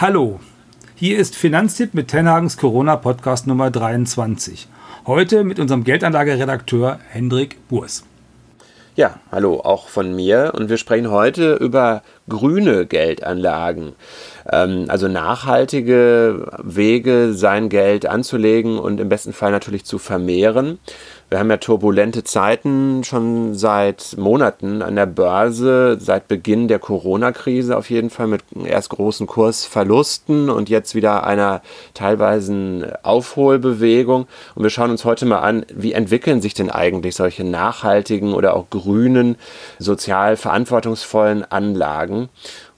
Hallo, hier ist Finanztipp mit Tenhagens Corona Podcast Nummer 23. Heute mit unserem Geldanlageredakteur Hendrik Burs. Ja, hallo, auch von mir. Und wir sprechen heute über grüne Geldanlagen. Ähm, also nachhaltige Wege, sein Geld anzulegen und im besten Fall natürlich zu vermehren. Wir haben ja turbulente Zeiten schon seit Monaten an der Börse, seit Beginn der Corona-Krise auf jeden Fall mit erst großen Kursverlusten und jetzt wieder einer teilweise Aufholbewegung. Und wir schauen uns heute mal an, wie entwickeln sich denn eigentlich solche nachhaltigen oder auch grünen, sozial verantwortungsvollen Anlagen. Veränderung.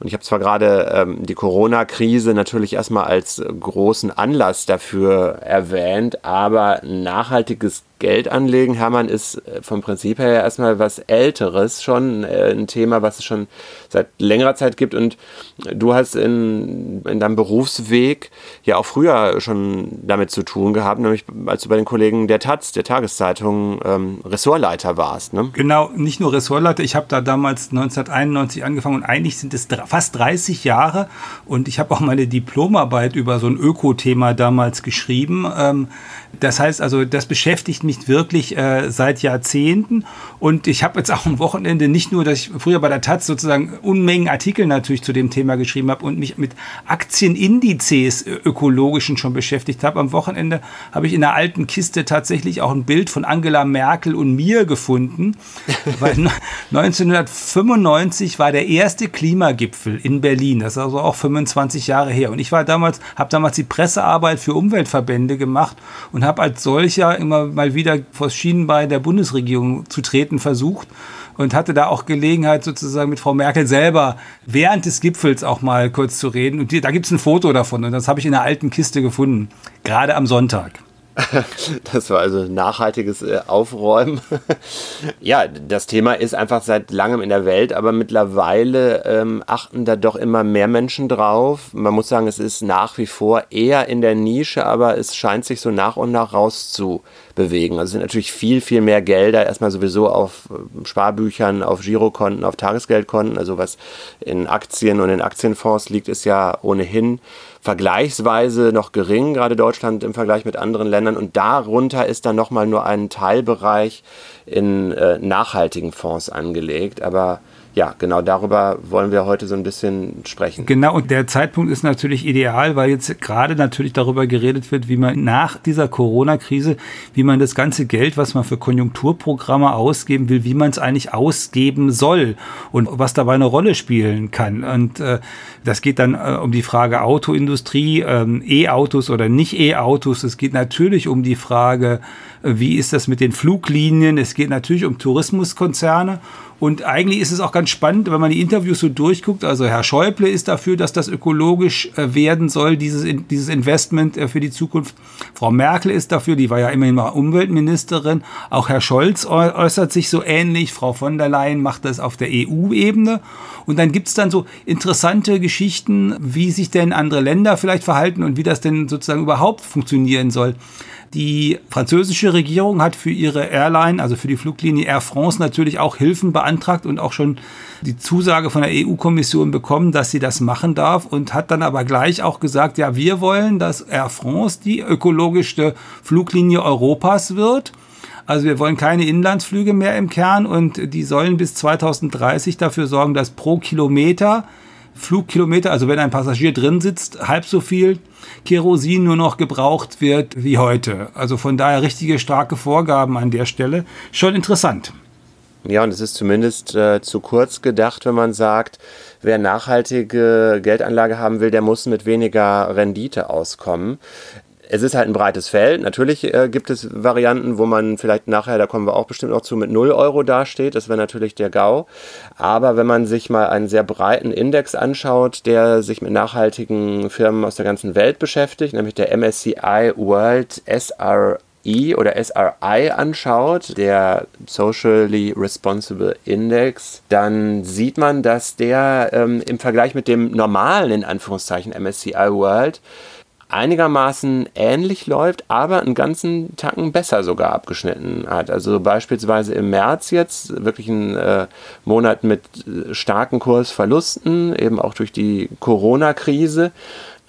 Und ich habe zwar gerade ähm, die Corona-Krise natürlich erstmal als großen Anlass dafür erwähnt, aber nachhaltiges Geld anlegen, Hermann, ist äh, vom Prinzip her erstmal was Älteres schon, äh, ein Thema, was es schon seit längerer Zeit gibt. Und du hast in, in deinem Berufsweg ja auch früher schon damit zu tun gehabt, nämlich als du bei den Kollegen der Taz, der Tageszeitung, ähm, Ressortleiter warst. Ne? Genau, nicht nur Ressortleiter, ich habe da damals 1991 angefangen und eigentlich sind es fast 30 Jahre und ich habe auch meine Diplomarbeit über so ein Öko-Thema damals geschrieben. Ähm, das heißt also, das beschäftigt mich wirklich äh, seit Jahrzehnten. Und ich habe jetzt auch am Wochenende nicht nur, dass ich früher bei der Taz sozusagen Unmengen Artikel natürlich zu dem Thema geschrieben habe und mich mit Aktienindizes äh, ökologischen schon beschäftigt habe. Am Wochenende habe ich in der alten Kiste tatsächlich auch ein Bild von Angela Merkel und mir gefunden, weil 1995 war der erste Klimagipfel in Berlin. Das ist also auch 25 Jahre her. Und ich war damals, habe damals die Pressearbeit für Umweltverbände gemacht und habe als solcher immer mal wieder vor das Schienenbein der Bundesregierung zu treten versucht und hatte da auch Gelegenheit sozusagen mit Frau Merkel selber während des Gipfels auch mal kurz zu reden. Und die, da gibt es ein Foto davon und das habe ich in einer alten Kiste gefunden, gerade am Sonntag. Das war also nachhaltiges äh, Aufräumen. ja, das Thema ist einfach seit langem in der Welt, aber mittlerweile ähm, achten da doch immer mehr Menschen drauf. Man muss sagen, es ist nach wie vor eher in der Nische, aber es scheint sich so nach und nach rauszubewegen. Also sind natürlich viel, viel mehr Gelder erstmal sowieso auf ähm, Sparbüchern, auf Girokonten, auf Tagesgeldkonten. Also was in Aktien und in Aktienfonds liegt, ist ja ohnehin vergleichsweise noch gering, gerade Deutschland im Vergleich mit anderen Ländern. Und darunter ist dann nochmal nur ein Teilbereich in äh, nachhaltigen Fonds angelegt. Aber ja, genau darüber wollen wir heute so ein bisschen sprechen. Genau, und der Zeitpunkt ist natürlich ideal, weil jetzt gerade natürlich darüber geredet wird, wie man nach dieser Corona-Krise, wie man das ganze Geld, was man für Konjunkturprogramme ausgeben will, wie man es eigentlich ausgeben soll und was dabei eine Rolle spielen kann. Und äh, das geht dann äh, um die Frage Autoindustrie, ähm, E-Autos oder nicht E-Autos. Es geht natürlich um die Frage, äh, wie ist das mit den Fluglinien. Es geht natürlich um Tourismuskonzerne. Und eigentlich ist es auch ganz spannend, wenn man die Interviews so durchguckt. Also Herr Schäuble ist dafür, dass das ökologisch äh, werden soll, dieses, dieses Investment äh, für die Zukunft. Frau Merkel ist dafür, die war ja immerhin mal Umweltministerin. Auch Herr Scholz äußert sich so ähnlich. Frau von der Leyen macht das auf der EU-Ebene. Und dann gibt's dann so interessante Geschichten, wie sich denn andere Länder vielleicht verhalten und wie das denn sozusagen überhaupt funktionieren soll. Die französische Regierung hat für ihre Airline, also für die Fluglinie Air France, natürlich auch Hilfen beantragt und auch schon die Zusage von der EU-Kommission bekommen, dass sie das machen darf und hat dann aber gleich auch gesagt, ja, wir wollen, dass Air France die ökologischste Fluglinie Europas wird. Also wir wollen keine Inlandsflüge mehr im Kern und die sollen bis 2030 dafür sorgen, dass pro Kilometer Flugkilometer, also wenn ein Passagier drin sitzt, halb so viel Kerosin nur noch gebraucht wird wie heute. Also von daher richtige starke Vorgaben an der Stelle. Schon interessant. Ja, und es ist zumindest äh, zu kurz gedacht, wenn man sagt, wer nachhaltige Geldanlage haben will, der muss mit weniger Rendite auskommen es ist halt ein breites Feld. Natürlich äh, gibt es Varianten, wo man vielleicht nachher, da kommen wir auch bestimmt noch zu, mit 0 Euro dasteht. Das wäre natürlich der GAU. Aber wenn man sich mal einen sehr breiten Index anschaut, der sich mit nachhaltigen Firmen aus der ganzen Welt beschäftigt, nämlich der MSCI World SRI oder SRI anschaut, der Socially Responsible Index, dann sieht man, dass der ähm, im Vergleich mit dem normalen, in Anführungszeichen, MSCI World einigermaßen ähnlich läuft, aber einen ganzen Tacken besser sogar abgeschnitten hat. Also beispielsweise im März jetzt wirklich ein äh, Monat mit äh, starken Kursverlusten, eben auch durch die Corona-Krise.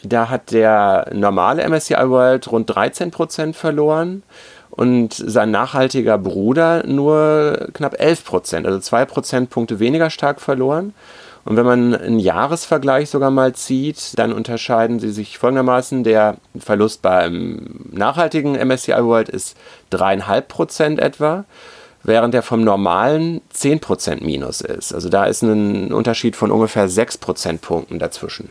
Da hat der normale MSCI World rund 13 Prozent verloren und sein nachhaltiger Bruder nur knapp 11 Prozent, also zwei Prozentpunkte weniger stark verloren. Und wenn man einen Jahresvergleich sogar mal zieht, dann unterscheiden sie sich folgendermaßen. Der Verlust beim nachhaltigen MSCI World ist dreieinhalb Prozent etwa, während der vom normalen 10 Prozent minus ist. Also da ist ein Unterschied von ungefähr sechs Prozentpunkten dazwischen.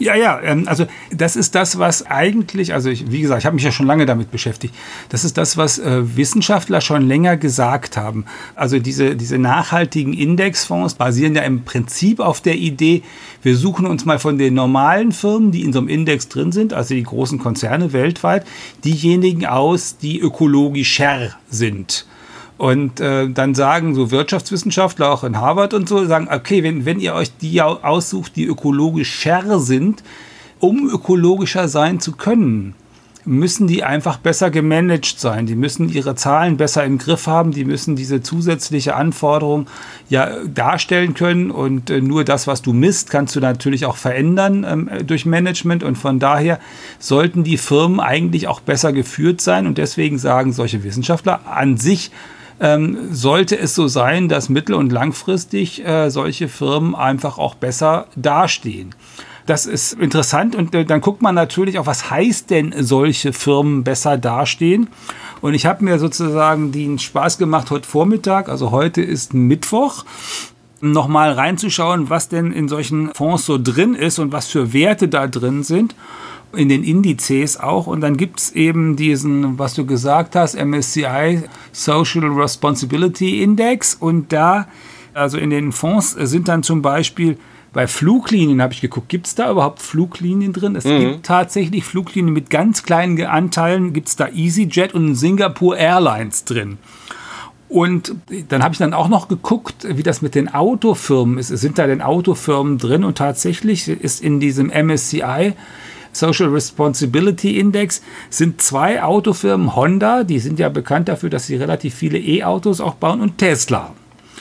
Ja, ja, ähm, also das ist das, was eigentlich, also ich, wie gesagt, ich habe mich ja schon lange damit beschäftigt. Das ist das, was äh, Wissenschaftler schon länger gesagt haben. Also diese, diese nachhaltigen Indexfonds basieren ja im Prinzip auf der Idee, wir suchen uns mal von den normalen Firmen, die in so einem Index drin sind, also die großen Konzerne weltweit, diejenigen aus, die ökologischer sind. Und äh, dann sagen so Wirtschaftswissenschaftler auch in Harvard und so, sagen, okay, wenn, wenn ihr euch die aussucht, die ökologischer sind, um ökologischer sein zu können, müssen die einfach besser gemanagt sein. Die müssen ihre Zahlen besser im Griff haben. Die müssen diese zusätzliche Anforderung ja darstellen können. Und äh, nur das, was du misst, kannst du natürlich auch verändern ähm, durch Management. Und von daher sollten die Firmen eigentlich auch besser geführt sein. Und deswegen sagen solche Wissenschaftler an sich, ähm, sollte es so sein, dass mittel- und langfristig äh, solche Firmen einfach auch besser dastehen. Das ist interessant und äh, dann guckt man natürlich auch, was heißt denn solche Firmen besser dastehen. Und ich habe mir sozusagen den Spaß gemacht heute Vormittag, also heute ist Mittwoch, nochmal reinzuschauen, was denn in solchen Fonds so drin ist und was für Werte da drin sind in den Indizes auch. Und dann gibt es eben diesen, was du gesagt hast, MSCI Social Responsibility Index. Und da, also in den Fonds sind dann zum Beispiel bei Fluglinien, habe ich geguckt, gibt es da überhaupt Fluglinien drin? Es mhm. gibt tatsächlich Fluglinien mit ganz kleinen Anteilen, gibt es da EasyJet und Singapore Airlines drin. Und dann habe ich dann auch noch geguckt, wie das mit den Autofirmen ist. Sind da denn Autofirmen drin? Und tatsächlich ist in diesem MSCI Social Responsibility Index sind zwei Autofirmen, Honda, die sind ja bekannt dafür, dass sie relativ viele E-Autos auch bauen, und Tesla.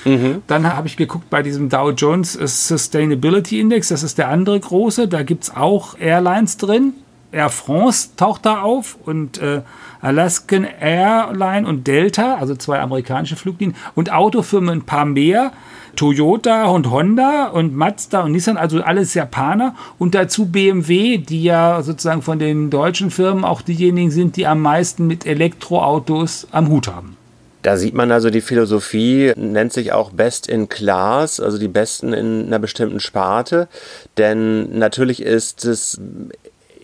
Mhm. Dann habe ich geguckt bei diesem Dow Jones Sustainability Index, das ist der andere große, da gibt es auch Airlines drin. Air France taucht da auf und äh, Alaskan Airline und Delta, also zwei amerikanische Fluglinien, und Autofirmen ein paar mehr. Toyota und Honda und Mazda und Nissan, also alles Japaner und dazu BMW, die ja sozusagen von den deutschen Firmen auch diejenigen sind, die am meisten mit Elektroautos am Hut haben. Da sieht man also, die Philosophie nennt sich auch Best in Class, also die Besten in einer bestimmten Sparte. Denn natürlich ist es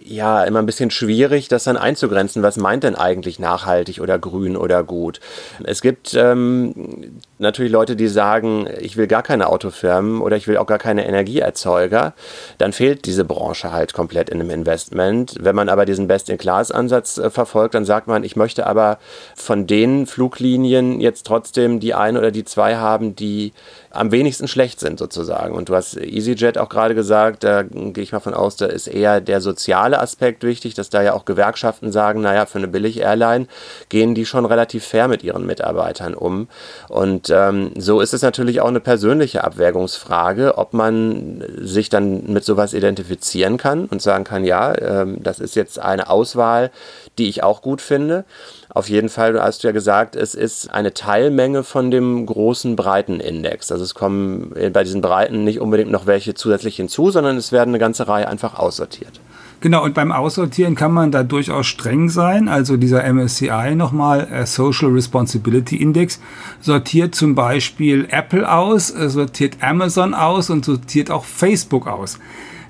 ja immer ein bisschen schwierig, das dann einzugrenzen. Was meint denn eigentlich nachhaltig oder grün oder gut? Es gibt ähm, natürlich Leute, die sagen, ich will gar keine Autofirmen oder ich will auch gar keine Energieerzeuger. Dann fehlt diese Branche halt komplett in einem Investment. Wenn man aber diesen Best-in-Class-Ansatz äh, verfolgt, dann sagt man, ich möchte aber von den Fluglinien jetzt trotzdem die eine oder die zwei haben, die am wenigsten schlecht sind sozusagen. Und du hast EasyJet auch gerade gesagt, da gehe ich mal von aus, da ist eher der soziale Aspekt wichtig, dass da ja auch Gewerkschaften sagen, naja, für eine Billig-Airline gehen die schon relativ fair mit ihren Mitarbeitern um. Und ähm, so ist es natürlich auch eine persönliche Abwägungsfrage, ob man sich dann mit sowas identifizieren kann und sagen kann, ja, ähm, das ist jetzt eine Auswahl, die ich auch gut finde. Auf jeden Fall, du hast ja gesagt, es ist eine Teilmenge von dem großen Breitenindex. Also es kommen bei diesen Breiten nicht unbedingt noch welche zusätzlich hinzu, sondern es werden eine ganze Reihe einfach aussortiert. Genau, und beim Aussortieren kann man da durchaus streng sein. Also dieser MSCI nochmal, äh, Social Responsibility Index, sortiert zum Beispiel Apple aus, äh, sortiert Amazon aus und sortiert auch Facebook aus.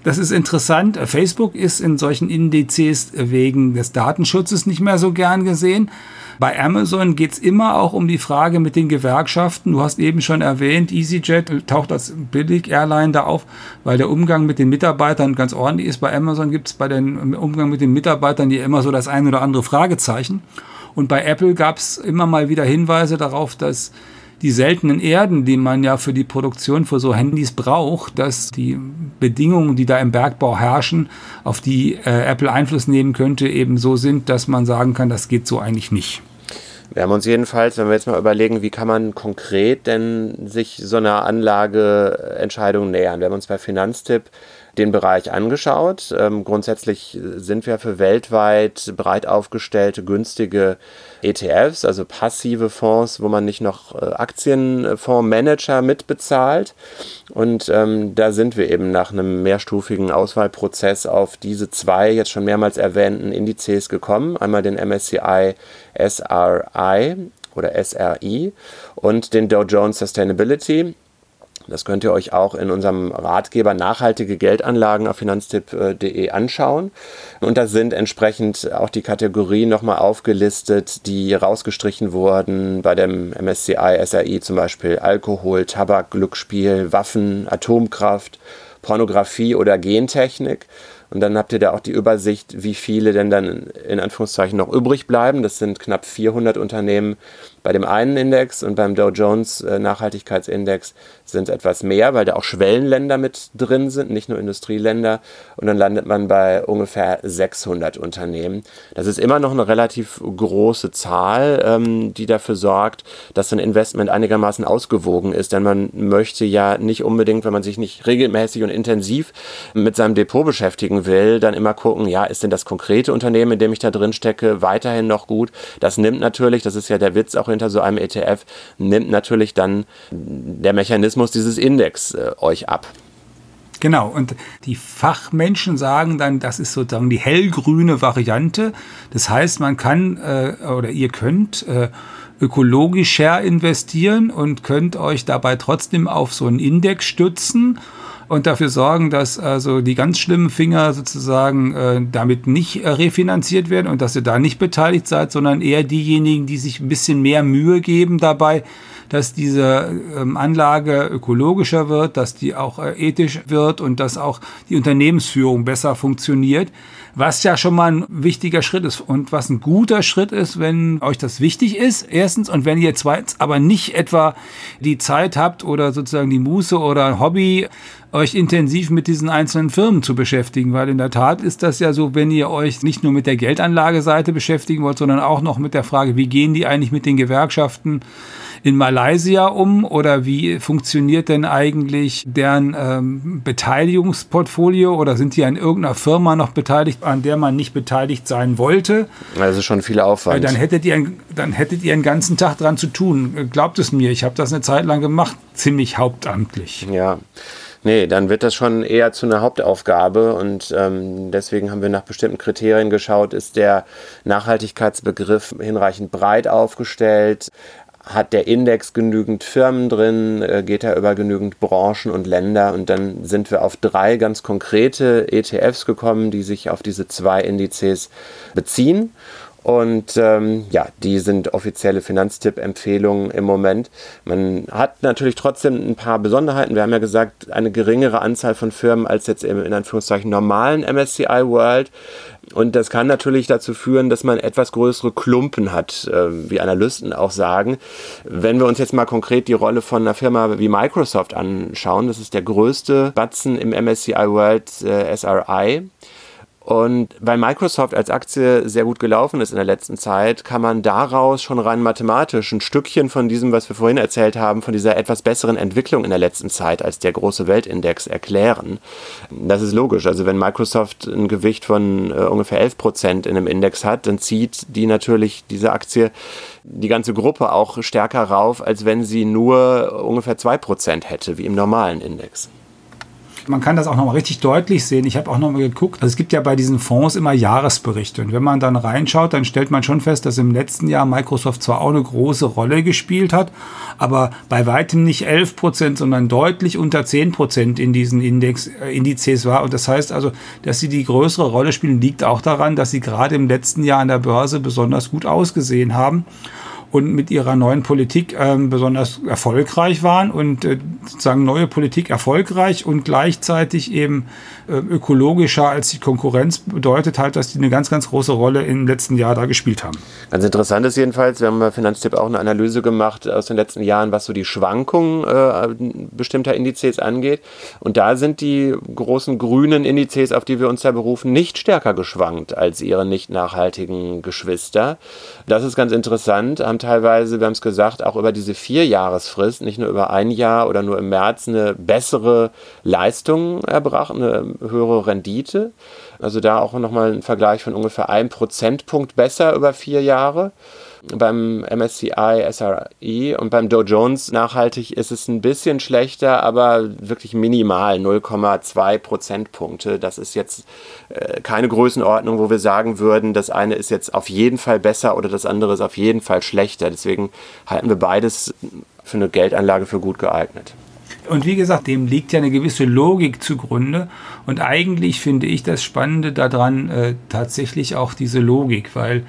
Das ist interessant. Facebook ist in solchen Indizes wegen des Datenschutzes nicht mehr so gern gesehen. Bei Amazon geht es immer auch um die Frage mit den Gewerkschaften. Du hast eben schon erwähnt, EasyJet taucht als Billig-Airline da auf, weil der Umgang mit den Mitarbeitern ganz ordentlich ist. Bei Amazon gibt es bei dem Umgang mit den Mitarbeitern ja immer so das ein oder andere Fragezeichen. Und bei Apple gab es immer mal wieder Hinweise darauf, dass die seltenen Erden, die man ja für die Produktion für so Handys braucht, dass die Bedingungen, die da im Bergbau herrschen, auf die äh, Apple Einfluss nehmen könnte, eben so sind, dass man sagen kann, das geht so eigentlich nicht. Wir haben uns jedenfalls, wenn wir jetzt mal überlegen, wie kann man konkret denn sich so einer Anlageentscheidung nähern. Wir haben uns bei Finanztipp den Bereich angeschaut. Ähm, grundsätzlich sind wir für weltweit breit aufgestellte, günstige ETFs, also passive Fonds, wo man nicht noch äh, Aktienfondsmanager mitbezahlt. Und ähm, da sind wir eben nach einem mehrstufigen Auswahlprozess auf diese zwei jetzt schon mehrmals erwähnten Indizes gekommen. Einmal den MSCI SRI oder SRI und den Dow Jones Sustainability. Das könnt ihr euch auch in unserem Ratgeber Nachhaltige Geldanlagen auf finanztipp.de anschauen. Und da sind entsprechend auch die Kategorien nochmal aufgelistet, die rausgestrichen wurden bei dem MSCI, SRI zum Beispiel Alkohol, Tabak, Glücksspiel, Waffen, Atomkraft, Pornografie oder Gentechnik. Und dann habt ihr da auch die Übersicht, wie viele denn dann in Anführungszeichen noch übrig bleiben. Das sind knapp 400 Unternehmen bei dem einen Index und beim Dow Jones äh, Nachhaltigkeitsindex sind es etwas mehr, weil da auch Schwellenländer mit drin sind, nicht nur Industrieländer. Und dann landet man bei ungefähr 600 Unternehmen. Das ist immer noch eine relativ große Zahl, ähm, die dafür sorgt, dass ein Investment einigermaßen ausgewogen ist. Denn man möchte ja nicht unbedingt, wenn man sich nicht regelmäßig und intensiv mit seinem Depot beschäftigen will, dann immer gucken, ja, ist denn das konkrete Unternehmen, in dem ich da drin stecke, weiterhin noch gut? Das nimmt natürlich, das ist ja der Witz auch hinter so einem ETF, nimmt natürlich dann der Mechanismus dieses Index äh, euch ab. Genau, und die Fachmenschen sagen dann, das ist sozusagen die hellgrüne Variante. Das heißt, man kann äh, oder ihr könnt äh, ökologischer investieren und könnt euch dabei trotzdem auf so einen Index stützen und dafür sorgen, dass also die ganz schlimmen Finger sozusagen äh, damit nicht äh, refinanziert werden und dass ihr da nicht beteiligt seid, sondern eher diejenigen, die sich ein bisschen mehr Mühe geben dabei, dass diese ähm, Anlage ökologischer wird, dass die auch äh, ethisch wird und dass auch die Unternehmensführung besser funktioniert. Was ja schon mal ein wichtiger Schritt ist und was ein guter Schritt ist, wenn euch das wichtig ist, erstens, und wenn ihr zweitens aber nicht etwa die Zeit habt oder sozusagen die Muße oder Hobby, euch intensiv mit diesen einzelnen Firmen zu beschäftigen, weil in der Tat ist das ja so, wenn ihr euch nicht nur mit der Geldanlageseite beschäftigen wollt, sondern auch noch mit der Frage, wie gehen die eigentlich mit den Gewerkschaften in Malaysia um oder wie funktioniert denn eigentlich deren ähm, Beteiligungsportfolio oder sind die an irgendeiner Firma noch beteiligt, an der man nicht beteiligt sein wollte? Also schon viel Aufwand. Dann hättet ihr, dann hättet ihr einen ganzen Tag dran zu tun. Glaubt es mir, ich habe das eine Zeit lang gemacht, ziemlich hauptamtlich. Ja. Nee, dann wird das schon eher zu einer Hauptaufgabe und ähm, deswegen haben wir nach bestimmten Kriterien geschaut, ist der Nachhaltigkeitsbegriff hinreichend breit aufgestellt, hat der Index genügend Firmen drin, äh, geht er über genügend Branchen und Länder? Und dann sind wir auf drei ganz konkrete ETFs gekommen, die sich auf diese zwei Indizes beziehen. Und ähm, ja, die sind offizielle Finanztipp-Empfehlungen im Moment. Man hat natürlich trotzdem ein paar Besonderheiten. Wir haben ja gesagt, eine geringere Anzahl von Firmen als jetzt im in Anführungszeichen normalen MSCI World. Und das kann natürlich dazu führen, dass man etwas größere Klumpen hat, äh, wie Analysten auch sagen. Wenn wir uns jetzt mal konkret die Rolle von einer Firma wie Microsoft anschauen, das ist der größte Batzen im MSCI World äh, SRI. Und weil Microsoft als Aktie sehr gut gelaufen ist in der letzten Zeit, kann man daraus schon rein mathematisch ein Stückchen von diesem, was wir vorhin erzählt haben, von dieser etwas besseren Entwicklung in der letzten Zeit als der große Weltindex erklären. Das ist logisch. Also wenn Microsoft ein Gewicht von äh, ungefähr 11 Prozent in einem Index hat, dann zieht die natürlich diese Aktie die ganze Gruppe auch stärker rauf, als wenn sie nur ungefähr 2 Prozent hätte, wie im normalen Index. Man kann das auch nochmal richtig deutlich sehen. Ich habe auch nochmal geguckt. Also es gibt ja bei diesen Fonds immer Jahresberichte. Und wenn man dann reinschaut, dann stellt man schon fest, dass im letzten Jahr Microsoft zwar auch eine große Rolle gespielt hat, aber bei weitem nicht 11 Prozent, sondern deutlich unter 10 Prozent in diesen Index, äh, Indizes war. Und das heißt also, dass sie die größere Rolle spielen, liegt auch daran, dass sie gerade im letzten Jahr an der Börse besonders gut ausgesehen haben. Und mit ihrer neuen Politik ähm, besonders erfolgreich waren und äh, sozusagen neue Politik erfolgreich und gleichzeitig eben äh, ökologischer als die Konkurrenz bedeutet halt, dass die eine ganz, ganz große Rolle im letzten Jahr da gespielt haben. Ganz interessant ist jedenfalls, wir haben bei Finanztipp auch eine Analyse gemacht aus den letzten Jahren, was so die Schwankungen äh, bestimmter Indizes angeht. Und da sind die großen grünen Indizes, auf die wir uns da berufen, nicht stärker geschwankt als ihre nicht nachhaltigen Geschwister. Das ist ganz interessant, haben teilweise, wir haben es gesagt, auch über diese Vierjahresfrist, nicht nur über ein Jahr oder nur im März, eine bessere Leistung erbracht, eine höhere Rendite. Also da auch nochmal ein Vergleich von ungefähr einem Prozentpunkt besser über vier Jahre beim MSCI SRI und beim Dow Jones nachhaltig ist es ein bisschen schlechter, aber wirklich minimal, 0,2 Prozentpunkte. Das ist jetzt äh, keine Größenordnung, wo wir sagen würden, das eine ist jetzt auf jeden Fall besser oder das andere ist auf jeden Fall schlechter. Deswegen halten wir beides für eine Geldanlage für gut geeignet. Und wie gesagt, dem liegt ja eine gewisse Logik zugrunde. Und eigentlich finde ich das Spannende daran äh, tatsächlich auch diese Logik, weil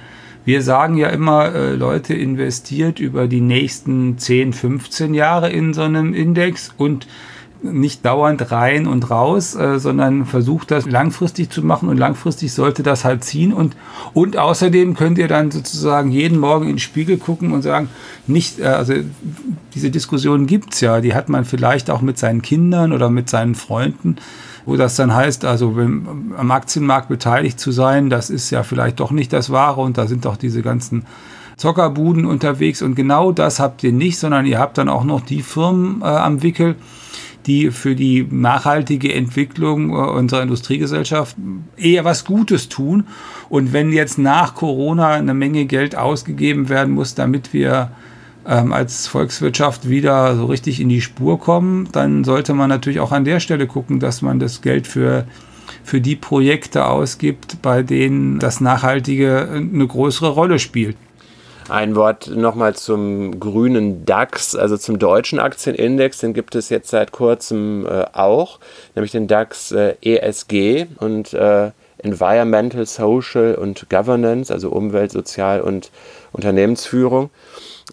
wir sagen ja immer, äh, Leute investiert über die nächsten 10, 15 Jahre in so einem Index und nicht dauernd rein und raus, äh, sondern versucht das langfristig zu machen und langfristig sollte das halt ziehen. Und, und außerdem könnt ihr dann sozusagen jeden Morgen in den Spiegel gucken und sagen, nicht, äh, also diese Diskussion gibt's ja, die hat man vielleicht auch mit seinen Kindern oder mit seinen Freunden wo das dann heißt, also am Aktienmarkt beteiligt zu sein, das ist ja vielleicht doch nicht das Wahre und da sind doch diese ganzen Zockerbuden unterwegs und genau das habt ihr nicht, sondern ihr habt dann auch noch die Firmen äh, am Wickel, die für die nachhaltige Entwicklung äh, unserer Industriegesellschaft eher was Gutes tun. Und wenn jetzt nach Corona eine Menge Geld ausgegeben werden muss, damit wir ähm, als Volkswirtschaft wieder so richtig in die Spur kommen, dann sollte man natürlich auch an der Stelle gucken, dass man das Geld für für die Projekte ausgibt, bei denen das Nachhaltige eine größere Rolle spielt. Ein Wort nochmal zum grünen DAX, also zum deutschen Aktienindex, den gibt es jetzt seit kurzem äh, auch, nämlich den DAX äh, ESG und äh, Environmental, Social und Governance, also Umwelt, Sozial und Unternehmensführung.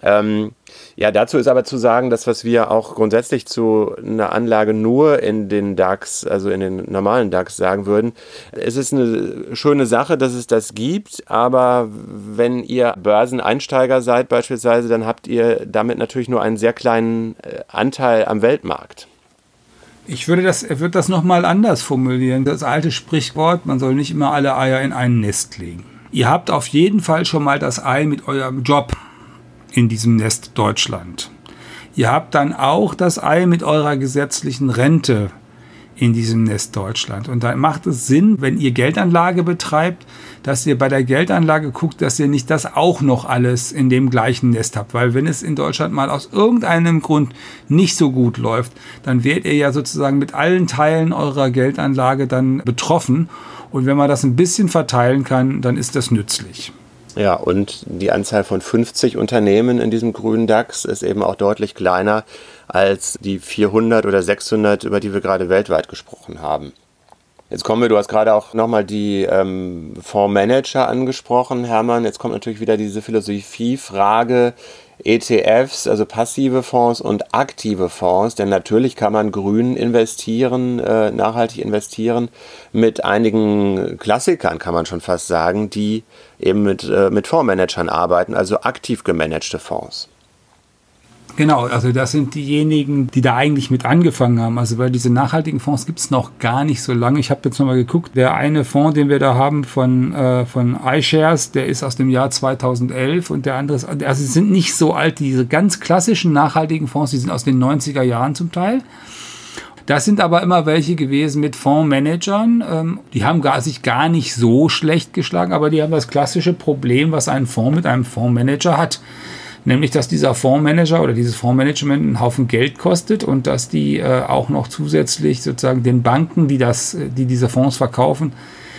Ähm, ja, dazu ist aber zu sagen, dass was wir auch grundsätzlich zu einer Anlage nur in den DAX, also in den normalen DAX sagen würden, es ist eine schöne Sache, dass es das gibt, aber wenn ihr Börseneinsteiger seid beispielsweise, dann habt ihr damit natürlich nur einen sehr kleinen äh, Anteil am Weltmarkt. Ich würde das, würde das nochmal anders formulieren. Das alte Sprichwort, man soll nicht immer alle Eier in ein Nest legen. Ihr habt auf jeden Fall schon mal das Ei mit eurem Job in diesem Nest Deutschland. Ihr habt dann auch das Ei mit eurer gesetzlichen Rente in diesem Nest Deutschland. Und da macht es Sinn, wenn ihr Geldanlage betreibt, dass ihr bei der Geldanlage guckt, dass ihr nicht das auch noch alles in dem gleichen Nest habt. Weil wenn es in Deutschland mal aus irgendeinem Grund nicht so gut läuft, dann werdet ihr ja sozusagen mit allen Teilen eurer Geldanlage dann betroffen. Und wenn man das ein bisschen verteilen kann, dann ist das nützlich. Ja, und die Anzahl von 50 Unternehmen in diesem grünen DAX ist eben auch deutlich kleiner als die 400 oder 600, über die wir gerade weltweit gesprochen haben. Jetzt kommen wir, du hast gerade auch nochmal die ähm, Fondsmanager angesprochen, Hermann. Jetzt kommt natürlich wieder diese Philosophiefrage, ETFs, also passive Fonds und aktive Fonds, denn natürlich kann man grün investieren, äh, nachhaltig investieren mit einigen Klassikern, kann man schon fast sagen, die eben mit, äh, mit Fondsmanagern arbeiten, also aktiv gemanagte Fonds. Genau, also das sind diejenigen, die da eigentlich mit angefangen haben. Also weil diese nachhaltigen Fonds gibt es noch gar nicht so lange. Ich habe jetzt nochmal geguckt, der eine Fonds, den wir da haben von, äh, von iShares, der ist aus dem Jahr 2011 und der andere ist, also sind nicht so alt, diese ganz klassischen nachhaltigen Fonds, die sind aus den 90er Jahren zum Teil. Das sind aber immer welche gewesen mit Fondsmanagern. Ähm, die haben gar, sich gar nicht so schlecht geschlagen, aber die haben das klassische Problem, was ein Fonds mit einem Fondsmanager hat nämlich dass dieser Fondsmanager oder dieses Fondsmanagement einen Haufen Geld kostet und dass die äh, auch noch zusätzlich sozusagen den Banken, die, das, die diese Fonds verkaufen,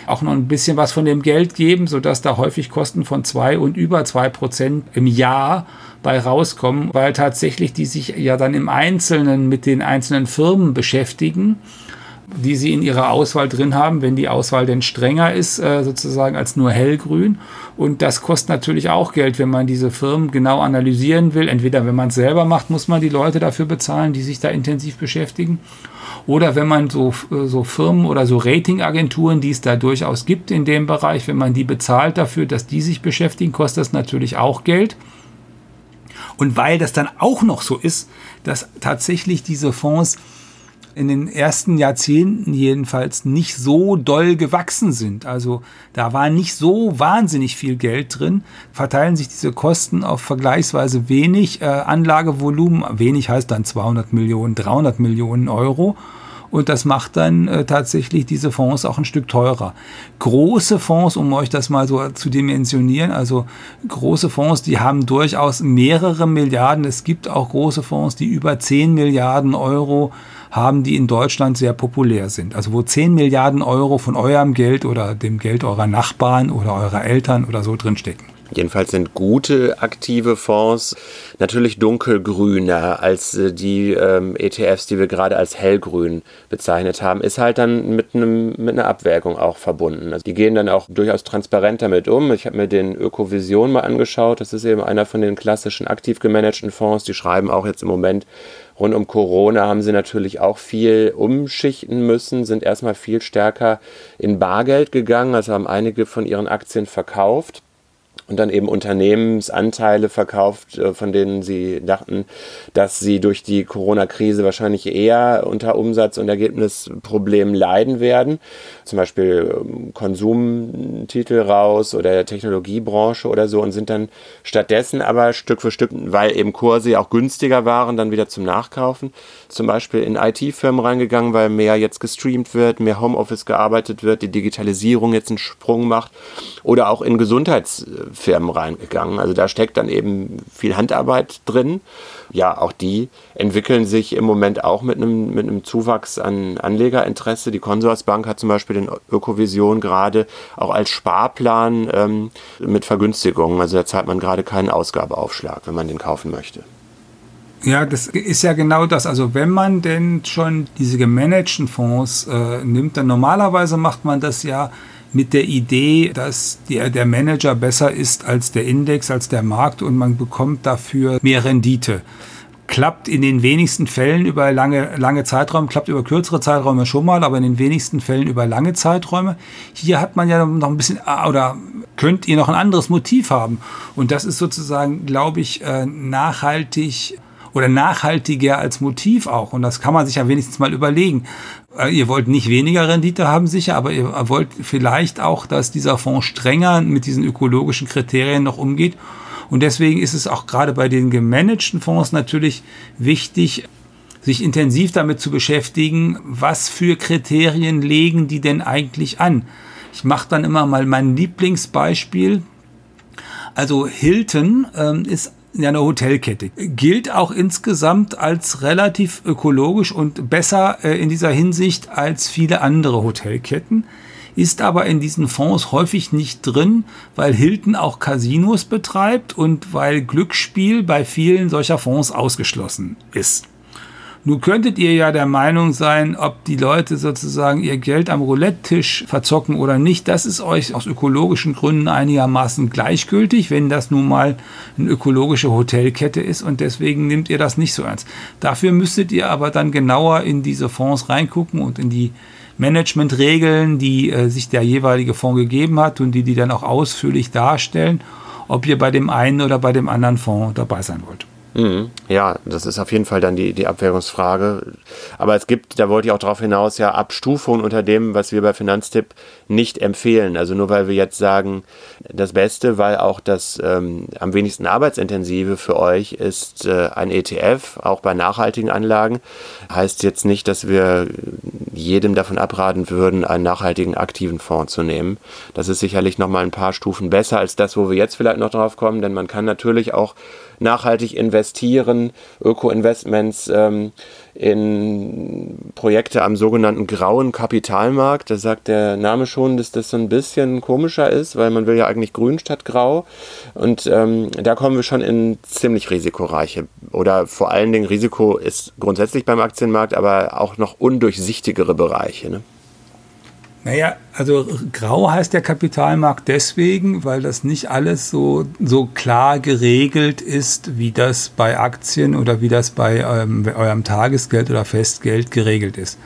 auch noch ein bisschen was von dem Geld geben, sodass da häufig Kosten von zwei und über zwei Prozent im Jahr bei rauskommen, weil tatsächlich die sich ja dann im Einzelnen mit den einzelnen Firmen beschäftigen die sie in ihrer Auswahl drin haben, wenn die Auswahl denn strenger ist, äh, sozusagen als nur hellgrün. Und das kostet natürlich auch Geld, wenn man diese Firmen genau analysieren will. Entweder wenn man es selber macht, muss man die Leute dafür bezahlen, die sich da intensiv beschäftigen. Oder wenn man so, äh, so Firmen oder so Ratingagenturen, die es da durchaus gibt in dem Bereich, wenn man die bezahlt dafür, dass die sich beschäftigen, kostet das natürlich auch Geld. Und weil das dann auch noch so ist, dass tatsächlich diese Fonds in den ersten Jahrzehnten jedenfalls nicht so doll gewachsen sind. Also da war nicht so wahnsinnig viel Geld drin, verteilen sich diese Kosten auf vergleichsweise wenig äh, Anlagevolumen. Wenig heißt dann 200 Millionen, 300 Millionen Euro. Und das macht dann äh, tatsächlich diese Fonds auch ein Stück teurer. Große Fonds, um euch das mal so zu dimensionieren, also große Fonds, die haben durchaus mehrere Milliarden. Es gibt auch große Fonds, die über 10 Milliarden Euro haben, die in Deutschland sehr populär sind. Also wo 10 Milliarden Euro von eurem Geld oder dem Geld eurer Nachbarn oder eurer Eltern oder so drinstecken. Jedenfalls sind gute aktive Fonds natürlich dunkelgrüner als äh, die ähm, ETFs, die wir gerade als hellgrün bezeichnet haben. Ist halt dann mit, einem, mit einer Abwägung auch verbunden. Also die gehen dann auch durchaus transparent damit um. Ich habe mir den Ökovision mal angeschaut. Das ist eben einer von den klassischen aktiv gemanagten Fonds. Die schreiben auch jetzt im Moment rund um Corona haben sie natürlich auch viel umschichten müssen, sind erstmal viel stärker in Bargeld gegangen, also haben einige von ihren Aktien verkauft und dann eben Unternehmensanteile verkauft, äh, von denen sie dachten, dass sie durch die Corona-Krise wahrscheinlich eher unter Umsatz- und Ergebnisproblemen leiden werden. Zum Beispiel ähm, Konsumtitel raus oder Technologiebranche oder so und sind dann stattdessen aber Stück für Stück, weil eben Kurse auch günstiger waren, dann wieder zum Nachkaufen. Zum Beispiel in IT-Firmen reingegangen, weil mehr jetzt gestreamt wird, mehr Homeoffice gearbeitet wird, die Digitalisierung jetzt einen Sprung macht oder auch in Gesundheits Firmen reingegangen. Also da steckt dann eben viel Handarbeit drin. Ja, auch die entwickeln sich im Moment auch mit einem, mit einem Zuwachs an Anlegerinteresse. Die Consorsbank hat zum Beispiel den Ökovision gerade auch als Sparplan ähm, mit Vergünstigungen. Also da zahlt man gerade keinen Ausgabeaufschlag, wenn man den kaufen möchte. Ja, das ist ja genau das. Also wenn man denn schon diese gemanagten Fonds äh, nimmt, dann normalerweise macht man das ja mit der Idee, dass der, der Manager besser ist als der Index, als der Markt und man bekommt dafür mehr Rendite klappt in den wenigsten Fällen über lange, lange Zeiträume, klappt über kürzere Zeiträume schon mal, aber in den wenigsten Fällen über lange Zeiträume. Hier hat man ja noch ein bisschen, ah, oder könnt ihr noch ein anderes Motiv haben. Und das ist sozusagen, glaube ich, äh, nachhaltig oder nachhaltiger als Motiv auch. Und das kann man sich ja wenigstens mal überlegen. Äh, ihr wollt nicht weniger Rendite haben, sicher, aber ihr wollt vielleicht auch, dass dieser Fonds strenger mit diesen ökologischen Kriterien noch umgeht. Und deswegen ist es auch gerade bei den gemanagten Fonds natürlich wichtig, sich intensiv damit zu beschäftigen, was für Kriterien legen die denn eigentlich an. Ich mache dann immer mal mein Lieblingsbeispiel. Also Hilton ähm, ist ja eine Hotelkette. Gilt auch insgesamt als relativ ökologisch und besser äh, in dieser Hinsicht als viele andere Hotelketten. Ist aber in diesen Fonds häufig nicht drin, weil Hilton auch Casinos betreibt und weil Glücksspiel bei vielen solcher Fonds ausgeschlossen ist. Nun könntet ihr ja der Meinung sein, ob die Leute sozusagen ihr Geld am Roulette-Tisch verzocken oder nicht. Das ist euch aus ökologischen Gründen einigermaßen gleichgültig, wenn das nun mal eine ökologische Hotelkette ist und deswegen nehmt ihr das nicht so ernst. Dafür müsstet ihr aber dann genauer in diese Fonds reingucken und in die Managementregeln, die äh, sich der jeweilige Fonds gegeben hat und die die dann auch ausführlich darstellen, ob ihr bei dem einen oder bei dem anderen Fonds dabei sein wollt. Mhm. Ja, das ist auf jeden Fall dann die, die Abwägungsfrage. Aber es gibt, da wollte ich auch darauf hinaus, ja Abstufungen unter dem, was wir bei Finanztipp nicht empfehlen. Also nur weil wir jetzt sagen, das Beste, weil auch das ähm, am wenigsten arbeitsintensive für euch ist äh, ein ETF, auch bei nachhaltigen Anlagen, heißt jetzt nicht, dass wir jedem davon abraten würden, einen nachhaltigen aktiven Fonds zu nehmen. Das ist sicherlich nochmal ein paar Stufen besser als das, wo wir jetzt vielleicht noch drauf kommen, denn man kann natürlich auch nachhaltig investieren investieren Öko-Investments ähm, in Projekte am sogenannten grauen Kapitalmarkt. Da sagt der Name schon, dass das so ein bisschen komischer ist, weil man will ja eigentlich grün statt grau. Und ähm, da kommen wir schon in ziemlich risikoreiche oder vor allen Dingen Risiko ist grundsätzlich beim Aktienmarkt, aber auch noch undurchsichtigere Bereiche. Ne? Naja, also grau heißt der Kapitalmarkt deswegen, weil das nicht alles so, so klar geregelt ist, wie das bei Aktien oder wie das bei ähm, eurem Tagesgeld oder Festgeld geregelt ist.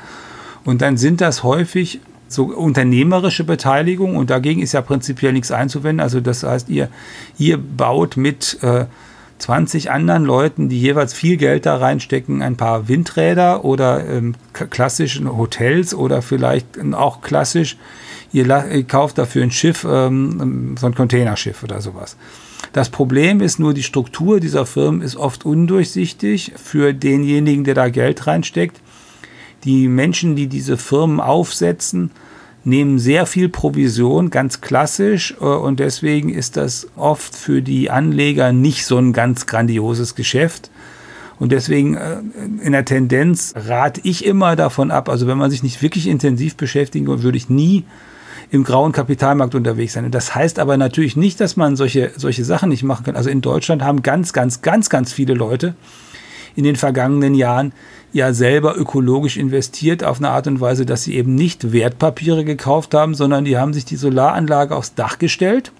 Und dann sind das häufig so unternehmerische Beteiligung und dagegen ist ja prinzipiell nichts einzuwenden. Also das heißt, ihr, ihr baut mit äh, 20 anderen Leuten, die jeweils viel Geld da reinstecken, ein paar Windräder oder ähm, klassischen Hotels oder vielleicht auch klassisch, ihr, ihr kauft dafür ein Schiff, ähm, so ein Containerschiff oder sowas. Das Problem ist nur, die Struktur dieser Firmen ist oft undurchsichtig für denjenigen, der da Geld reinsteckt. Die Menschen, die diese Firmen aufsetzen, nehmen sehr viel Provision, ganz klassisch, äh, und deswegen ist das oft für die Anleger nicht so ein ganz grandioses Geschäft. Und deswegen äh, in der Tendenz rate ich immer davon ab, also wenn man sich nicht wirklich intensiv beschäftigen würde, würde ich nie im grauen Kapitalmarkt unterwegs sein. Und das heißt aber natürlich nicht, dass man solche, solche Sachen nicht machen kann. Also in Deutschland haben ganz, ganz, ganz, ganz viele Leute in den vergangenen Jahren ja selber ökologisch investiert auf eine Art und Weise, dass sie eben nicht Wertpapiere gekauft haben, sondern die haben sich die Solaranlage aufs Dach gestellt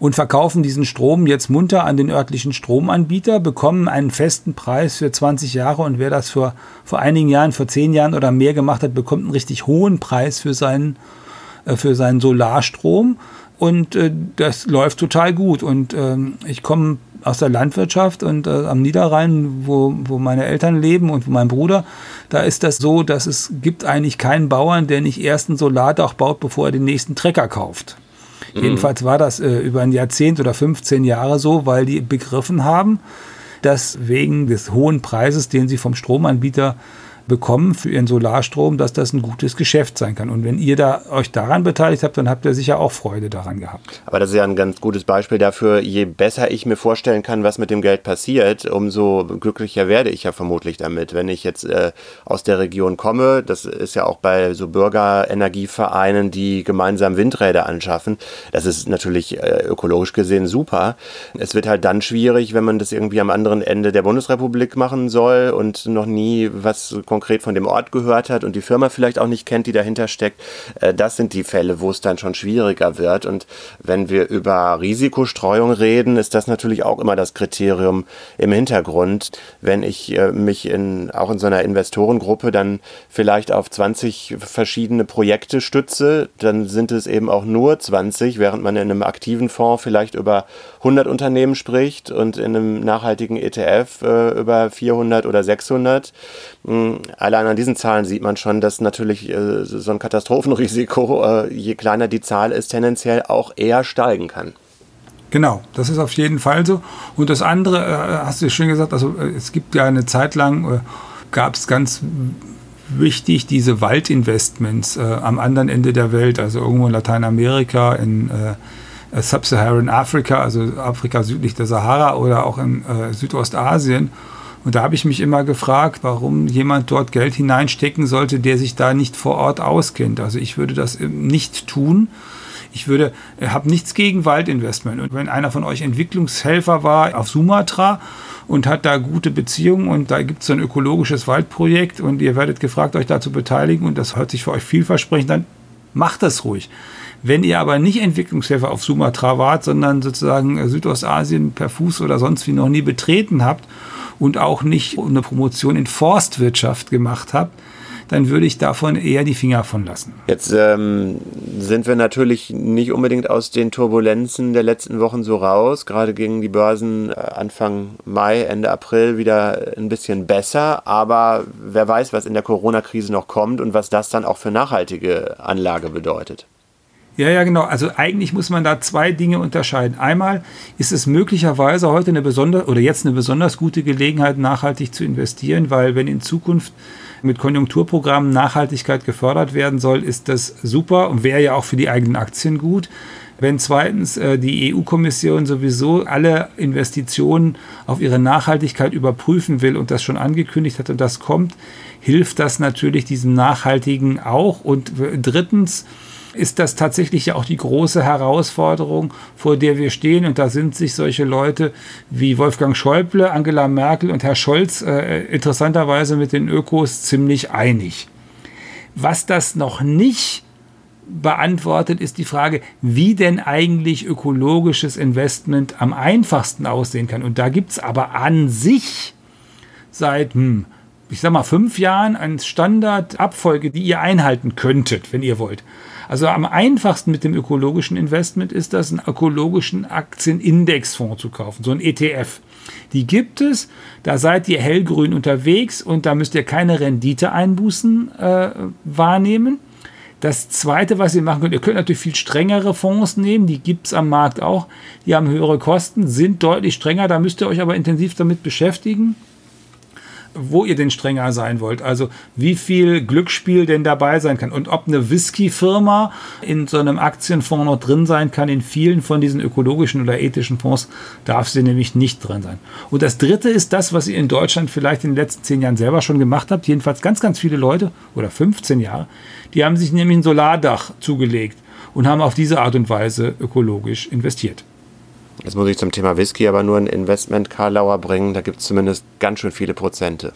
und verkaufen diesen Strom jetzt munter an den örtlichen Stromanbieter, bekommen einen festen Preis für 20 Jahre und wer das vor, vor einigen Jahren, vor zehn Jahren oder mehr gemacht hat, bekommt einen richtig hohen Preis für seinen, äh, für seinen Solarstrom und äh, das läuft total gut und ähm, ich komme aus der Landwirtschaft und äh, am Niederrhein, wo, wo meine Eltern leben und mein Bruder, da ist das so, dass es gibt eigentlich keinen Bauern, der nicht erst ein Solardach baut, bevor er den nächsten Trecker kauft. Mhm. Jedenfalls war das äh, über ein Jahrzehnt oder 15 Jahre so, weil die begriffen haben, dass wegen des hohen Preises, den sie vom Stromanbieter bekommen für ihren Solarstrom, dass das ein gutes Geschäft sein kann. Und wenn ihr da euch daran beteiligt habt, dann habt ihr sicher auch Freude daran gehabt. Aber das ist ja ein ganz gutes Beispiel dafür, je besser ich mir vorstellen kann, was mit dem Geld passiert, umso glücklicher werde ich ja vermutlich damit. Wenn ich jetzt äh, aus der Region komme, das ist ja auch bei so Bürgerenergievereinen, die gemeinsam Windräder anschaffen, das ist natürlich äh, ökologisch gesehen super. Es wird halt dann schwierig, wenn man das irgendwie am anderen Ende der Bundesrepublik machen soll und noch nie was konkret von dem Ort gehört hat und die Firma vielleicht auch nicht kennt, die dahinter steckt. Äh, das sind die Fälle, wo es dann schon schwieriger wird. Und wenn wir über Risikostreuung reden, ist das natürlich auch immer das Kriterium im Hintergrund. Wenn ich äh, mich in, auch in so einer Investorengruppe dann vielleicht auf 20 verschiedene Projekte stütze, dann sind es eben auch nur 20, während man in einem aktiven Fonds vielleicht über 100 Unternehmen spricht und in einem nachhaltigen ETF äh, über 400 oder 600 allein an diesen Zahlen sieht man schon, dass natürlich äh, so ein Katastrophenrisiko, äh, je kleiner die Zahl ist, tendenziell auch eher steigen kann. Genau, das ist auf jeden Fall so. Und das andere, äh, hast du schön gesagt, also äh, es gibt ja eine Zeit lang, äh, gab es ganz wichtig diese Waldinvestments äh, am anderen Ende der Welt, also irgendwo in Lateinamerika, in Sub-Saharan Afrika, also Afrika südlich der Sahara oder auch in Südostasien. Und da habe ich mich immer gefragt, warum jemand dort Geld hineinstecken sollte, der sich da nicht vor Ort auskennt. Also ich würde das nicht tun. Ich würde, äh, habe nichts gegen Waldinvestment. Und wenn einer von euch Entwicklungshelfer war auf Sumatra und hat da gute Beziehungen und da gibt es so ein ökologisches Waldprojekt und ihr werdet gefragt, euch da zu beteiligen und das hört sich für euch vielversprechend, dann macht das ruhig. Wenn ihr aber nicht Entwicklungshelfer auf Sumatra wart, sondern sozusagen Südostasien per Fuß oder sonst wie noch nie betreten habt und auch nicht eine Promotion in Forstwirtschaft gemacht habe, dann würde ich davon eher die Finger von lassen. Jetzt ähm, sind wir natürlich nicht unbedingt aus den Turbulenzen der letzten Wochen so raus. Gerade gingen die Börsen äh, Anfang Mai, Ende April wieder ein bisschen besser. Aber wer weiß, was in der Corona-Krise noch kommt und was das dann auch für nachhaltige Anlage bedeutet. Ja, ja, genau. Also eigentlich muss man da zwei Dinge unterscheiden. Einmal ist es möglicherweise heute eine besonders oder jetzt eine besonders gute Gelegenheit, nachhaltig zu investieren, weil wenn in Zukunft mit Konjunkturprogrammen Nachhaltigkeit gefördert werden soll, ist das super und wäre ja auch für die eigenen Aktien gut. Wenn zweitens äh, die EU-Kommission sowieso alle Investitionen auf ihre Nachhaltigkeit überprüfen will und das schon angekündigt hat und das kommt, hilft das natürlich diesem Nachhaltigen auch. Und drittens, ist das tatsächlich ja auch die große Herausforderung, vor der wir stehen. Und da sind sich solche Leute wie Wolfgang Schäuble, Angela Merkel und Herr Scholz äh, interessanterweise mit den Ökos ziemlich einig. Was das noch nicht beantwortet, ist die Frage, wie denn eigentlich ökologisches Investment am einfachsten aussehen kann. Und da gibt es aber an sich seit, hm, ich sag mal, fünf Jahren eine Standardabfolge, die ihr einhalten könntet, wenn ihr wollt. Also am einfachsten mit dem ökologischen Investment ist das, einen ökologischen Aktienindexfonds zu kaufen, so ein ETF. Die gibt es, da seid ihr hellgrün unterwegs und da müsst ihr keine Renditeeinbußen äh, wahrnehmen. Das zweite, was ihr machen könnt, ihr könnt natürlich viel strengere Fonds nehmen, die gibt es am Markt auch. Die haben höhere Kosten, sind deutlich strenger, da müsst ihr euch aber intensiv damit beschäftigen wo ihr denn strenger sein wollt. Also wie viel Glücksspiel denn dabei sein kann und ob eine Whisky-Firma in so einem Aktienfonds noch drin sein kann. In vielen von diesen ökologischen oder ethischen Fonds darf sie nämlich nicht drin sein. Und das Dritte ist das, was ihr in Deutschland vielleicht in den letzten zehn Jahren selber schon gemacht habt. Jedenfalls ganz, ganz viele Leute oder 15 Jahre, die haben sich nämlich ein Solardach zugelegt und haben auf diese Art und Weise ökologisch investiert. Jetzt muss ich zum Thema Whisky aber nur ein Investment Karlauer bringen. Da gibt es zumindest ganz schön viele Prozente.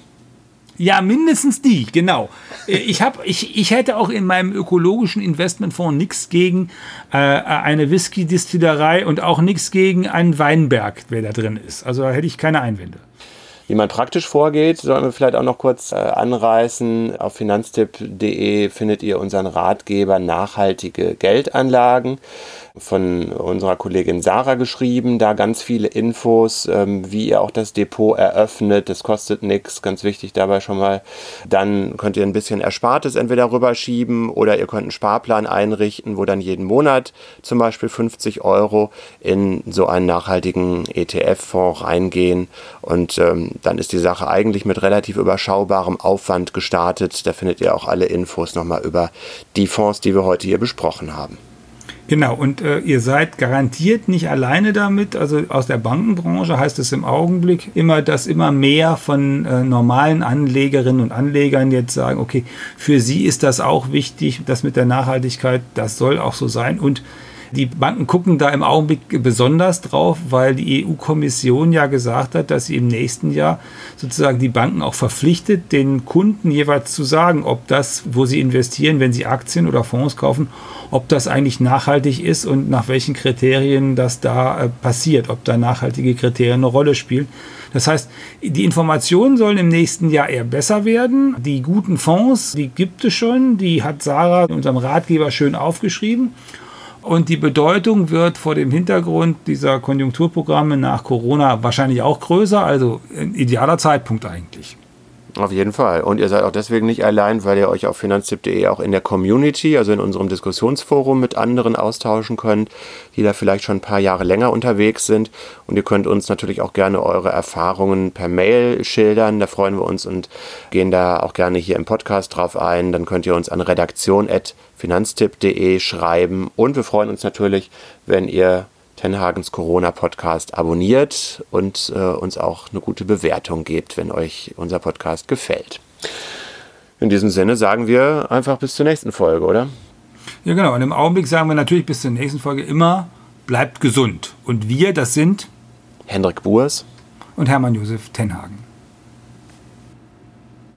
Ja, mindestens die, genau. Äh, ich, hab, ich, ich hätte auch in meinem ökologischen Investmentfonds nichts gegen äh, eine Whisky-Distillerei und auch nichts gegen einen Weinberg, wer da drin ist. Also da hätte ich keine Einwände. Wie man praktisch vorgeht, sollen wir vielleicht auch noch kurz äh, anreißen. Auf finanztipp.de findet ihr unseren Ratgeber Nachhaltige Geldanlagen von unserer Kollegin Sarah geschrieben. Da ganz viele Infos, ähm, wie ihr auch das Depot eröffnet. Das kostet nichts, ganz wichtig dabei schon mal. Dann könnt ihr ein bisschen Erspartes entweder rüberschieben oder ihr könnt einen Sparplan einrichten, wo dann jeden Monat zum Beispiel 50 Euro in so einen nachhaltigen ETF-Fonds reingehen. Und ähm, dann ist die Sache eigentlich mit relativ überschaubarem Aufwand gestartet. Da findet ihr auch alle Infos nochmal über die Fonds, die wir heute hier besprochen haben. Genau, und äh, ihr seid garantiert nicht alleine damit. Also aus der Bankenbranche heißt es im Augenblick immer, dass immer mehr von äh, normalen Anlegerinnen und Anlegern jetzt sagen, okay, für sie ist das auch wichtig, das mit der Nachhaltigkeit, das soll auch so sein. Und die Banken gucken da im Augenblick besonders drauf, weil die EU-Kommission ja gesagt hat, dass sie im nächsten Jahr sozusagen die Banken auch verpflichtet, den Kunden jeweils zu sagen, ob das, wo sie investieren, wenn sie Aktien oder Fonds kaufen, ob das eigentlich nachhaltig ist und nach welchen Kriterien das da äh, passiert, ob da nachhaltige Kriterien eine Rolle spielen. Das heißt, die Informationen sollen im nächsten Jahr eher besser werden. Die guten Fonds, die gibt es schon, die hat Sarah in unserem Ratgeber schön aufgeschrieben. Und die Bedeutung wird vor dem Hintergrund dieser Konjunkturprogramme nach Corona wahrscheinlich auch größer, also ein idealer Zeitpunkt eigentlich. Auf jeden Fall. Und ihr seid auch deswegen nicht allein, weil ihr euch auf finanztipp.de auch in der Community, also in unserem Diskussionsforum mit anderen austauschen könnt, die da vielleicht schon ein paar Jahre länger unterwegs sind. Und ihr könnt uns natürlich auch gerne eure Erfahrungen per Mail schildern. Da freuen wir uns und gehen da auch gerne hier im Podcast drauf ein. Dann könnt ihr uns an redaktion.finanztipp.de schreiben. Und wir freuen uns natürlich, wenn ihr Tenhagens Corona-Podcast abonniert und äh, uns auch eine gute Bewertung gebt, wenn euch unser Podcast gefällt. In diesem Sinne sagen wir einfach bis zur nächsten Folge, oder? Ja, genau. Und im Augenblick sagen wir natürlich bis zur nächsten Folge immer, bleibt gesund. Und wir, das sind Hendrik Buers und Hermann Josef Tenhagen.